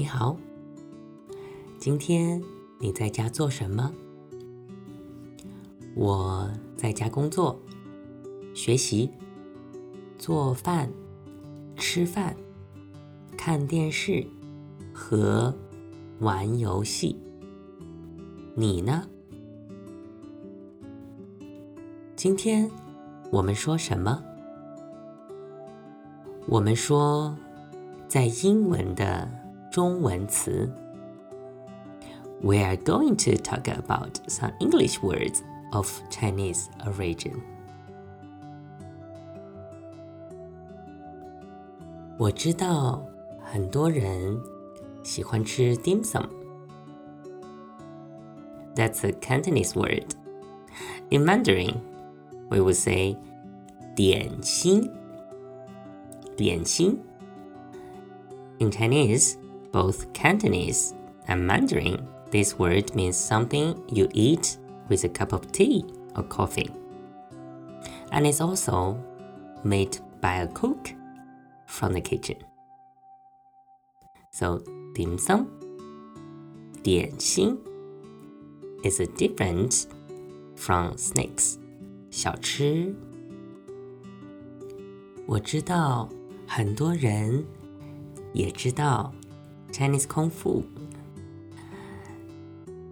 你好，今天你在家做什么？我在家工作、学习、做饭、吃饭、看电视和玩游戏。你呢？今天我们说什么？我们说，在英文的中文词。We are going to talk about some English words of Chinese origin. 我知道很多人喜欢吃 dim sum. That's a Cantonese word. In Mandarin, we would say 点心,点心. In Chinese, both Cantonese and Mandarin, this word means something you eat with a cup of tea or coffee. And it's also made by a cook from the kitchen. So, dim sum, 点心 is a different from snacks, 小吃。我知道很多人也知道 Chinese Kung Fu.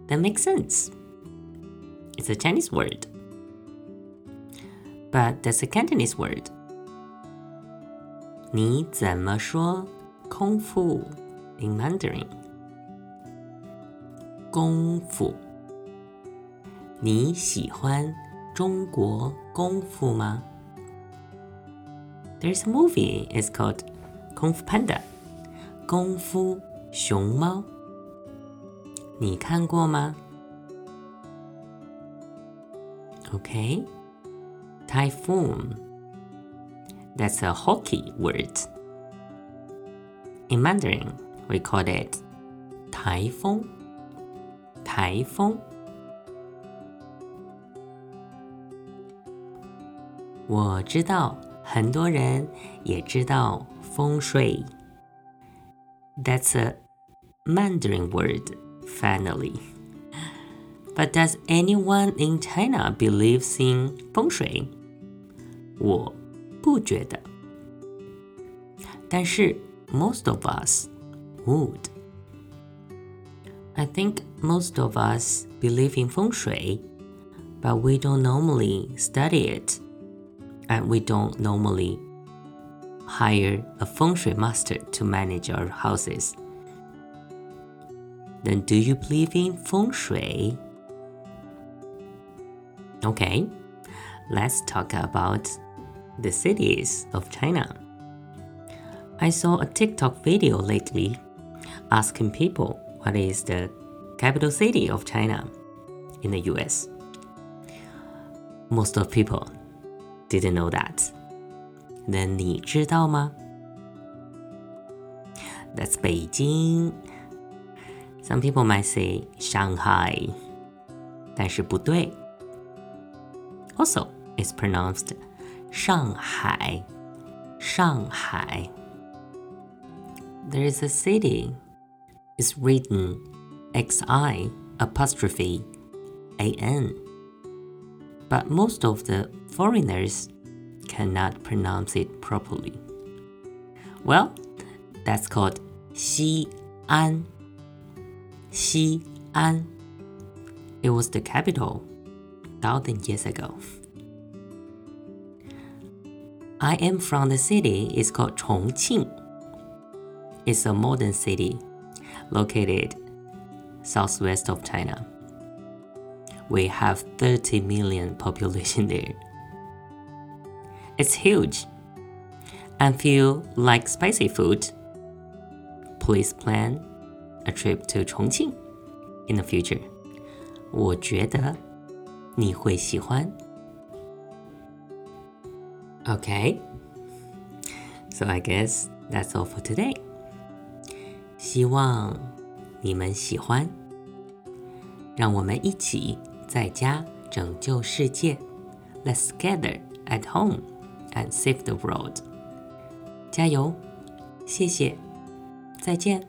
That makes sense. It's a Chinese word. But that's a Cantonese word. 你怎么说功夫 in Mandarin? 功夫。你喜欢中国功夫吗？There's a movie. It's called Kung Fu Panda. 功夫 熊猫。你看过吗？Okay. Typhoon. That's a hockey word. In Mandarin, we call it 台风。台风。我知道很多人也知道风水。That's a Mandarin word, finally. But does anyone in China believes in 风水？我不觉得。但是 most of us would. I think most of us believe in 风水, but we don't normally study it, and we don't normally hire a 风水 master to manage our houses. Then do you believe in 风水? Okay, let's talk about the cities of China. I saw a TikTok video lately asking people what is the capital city of China in the US. Most of people didn't know that. Then 你知道吗? That's Beijing. Some people might say Shanghai. 但是不对. Also, it's pronounced 上海,上海. There is a city. It's written XI apostrophe AN. But most of the foreigners cannot pronounce it properly. Well, that's called Xi'an. It was the capital thousand years ago. I am from the city. It's called Chongqing. It's a modern city located southwest of China. We have 30 million population there. It's huge. And feel like spicy food, please plan a trip to Chongqing in the future. 我觉得你会喜欢。Okay, so I guess that's all for today. 希望你们喜欢。让我们一起在家拯救世界。Let's gather at home and save the world. 加油！谢谢，再见。